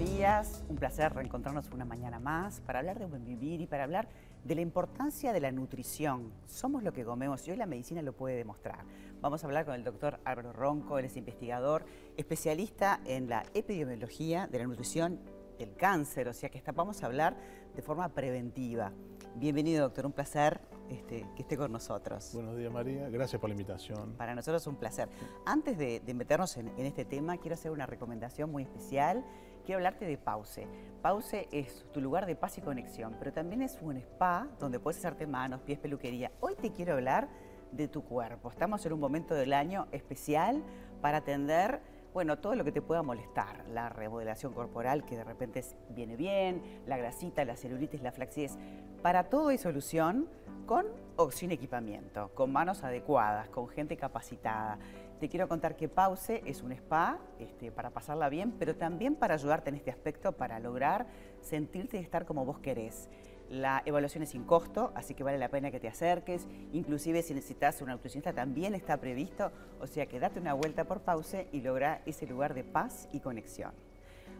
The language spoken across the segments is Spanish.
días, un placer reencontrarnos una mañana más para hablar de buen vivir y para hablar de la importancia de la nutrición. Somos lo que comemos y hoy la medicina lo puede demostrar. Vamos a hablar con el doctor Álvaro Ronco, él es investigador, especialista en la epidemiología de la nutrición del cáncer, o sea que vamos a hablar de forma preventiva. Bienvenido doctor, un placer este, que esté con nosotros. Buenos días María, gracias por la invitación. Para nosotros es un placer. Antes de, meternos en, este tema, quiero hacer una recomendación muy especial. Quiero hablarte de Pause. Pause es tu lugar de paz y conexión, pero también es un spa donde puedes hacerte manos, pies, peluquería. Hoy te quiero hablar de tu cuerpo. Estamos en un momento del año especial para atender bueno, todo lo que te pueda molestar, la remodelación corporal que de repente viene bien, la grasita, la celulitis, la flacidez. Para todo hay solución con o sin equipamiento, con manos adecuadas, con gente capacitada. Te quiero contar que Pause es un spa este, para pasarla bien, pero también para ayudarte en este aspecto, para lograr sentirte y estar como vos querés. La evaluación es sin costo, así que vale la pena que te acerques. Inclusive si necesitas una nutricionista también está previsto. O sea que date una vuelta por Pause y logra ese lugar de paz y conexión.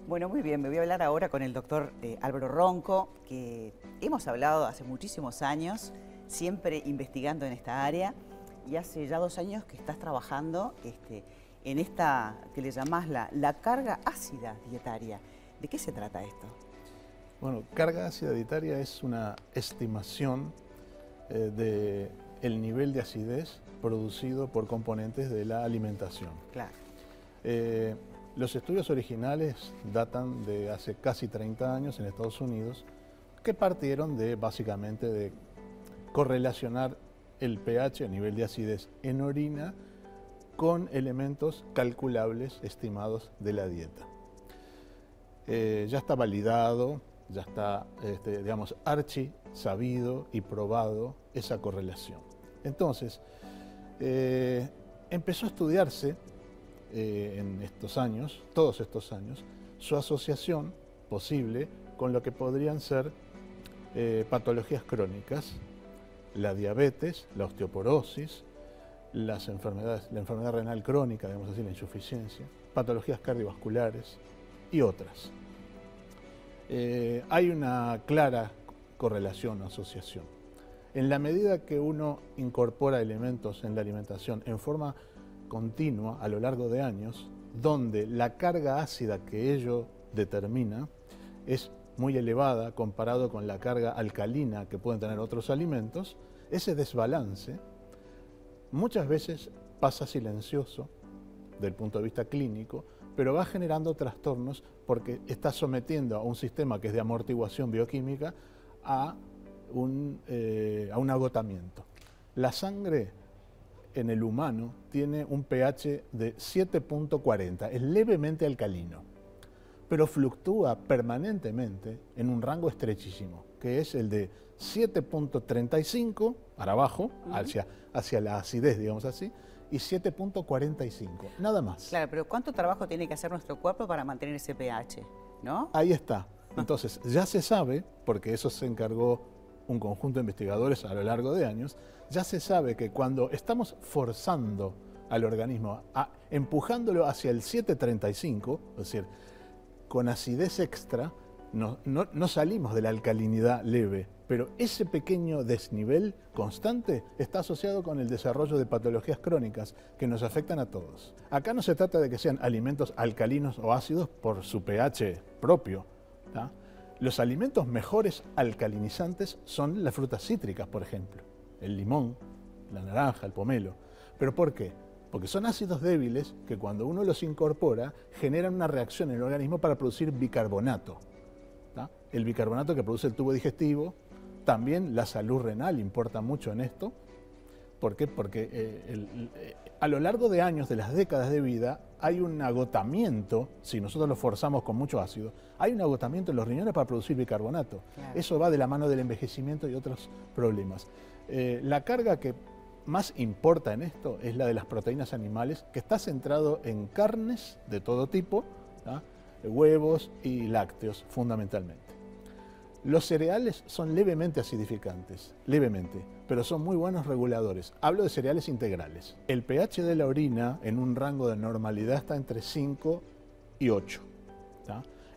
Bueno, muy bien, me voy a hablar ahora con el doctor eh, Álvaro Ronco, que hemos hablado hace muchísimos años, siempre investigando en esta área, y hace ya dos años que estás trabajando este, en esta que le llamás la, la carga ácida dietaria. ¿De qué se trata esto? Bueno, carga ácida dietaria es una estimación eh, del nivel de acidez producido por componentes de la alimentación. Claro. Eh, los estudios originales datan de hace casi 30 años en Estados Unidos, que partieron de básicamente de correlacionar el pH, el nivel de acidez en orina, con elementos calculables estimados de la dieta. Eh, ya está validado, ya está, este, digamos, archi sabido y probado esa correlación. Entonces, eh, empezó a estudiarse eh, en estos años, todos estos años, su asociación posible con lo que podrían ser eh, patologías crónicas, la diabetes, la osteoporosis, las enfermedades, la enfermedad renal crónica, digamos así, la insuficiencia, patologías cardiovasculares y otras. Eh, hay una clara correlación o asociación. En la medida que uno incorpora elementos en la alimentación en forma continua a lo largo de años, donde la carga ácida que ello determina es muy elevada comparado con la carga alcalina que pueden tener otros alimentos, ese desbalance muchas veces pasa silencioso del punto de vista clínico, pero va generando trastornos porque está sometiendo a un sistema que es de amortiguación bioquímica a un, eh, a un agotamiento. La sangre en el humano tiene un pH de 7.40, es levemente alcalino, pero fluctúa permanentemente en un rango estrechísimo, que es el de 7.35 para abajo, hacia, hacia la acidez, digamos así, y 7.45, nada más. Claro, pero ¿cuánto trabajo tiene que hacer nuestro cuerpo para mantener ese pH? ¿No? Ahí está. Entonces, ya se sabe, porque eso se encargó un conjunto de investigadores a lo largo de años, ya se sabe que cuando estamos forzando al organismo, empujándolo hacia el 735, es decir, con acidez extra, no, no, salimos de la alcalinidad leve, pero ese pequeño desnivel constante está asociado con el desarrollo de patologías crónicas que nos afectan a todos. Acá no se trata de que sean alimentos alcalinos o ácidos por su pH propio. Los alimentos mejores alcalinizantes son las frutas cítricas, por ejemplo, el limón, la naranja, el pomelo. ¿Pero por qué? Porque son ácidos débiles que cuando uno los incorpora generan una reacción en el organismo para producir bicarbonato el bicarbonato que produce el tubo digestivo, también la salud renal importa mucho en esto. ¿Por qué? Porque eh, eh, a lo largo de años, de las décadas de vida, hay un agotamiento, si nosotros lo forzamos con mucho ácido, hay un agotamiento en los riñones para producir bicarbonato. Eso va de la mano del envejecimiento y otros problemas. Eh, la carga que más importa en esto es la de las proteínas animales, que está centrado en carnes de todo tipo, huevos y lácteos fundamentalmente. Los cereales son levemente acidificantes, levemente, pero son muy buenos reguladores. Hablo de cereales integrales. El pH de la orina en un rango de normalidad está entre 5 y 8.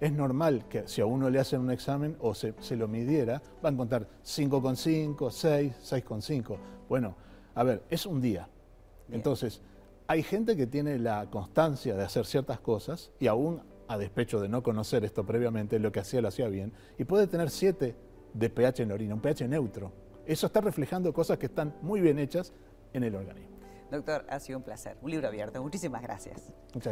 es normal que si a uno le hacen un examen o se, se lo midiera, va a encontrar 5,5, 6, 6,5. Bueno, a ver, es un día. Bien. Entonces, hay gente que tiene la constancia de hacer ciertas cosas y aún a despecho de no conocer esto previamente, lo que hacía lo hacía bien, y puede tener 7 de pH en la orina, un pH neutro. Eso está reflejando cosas que están muy bien hechas en el organismo. Doctor, ha sido un placer. Un libro abierto. Muchísimas gracias. Muchas gracias.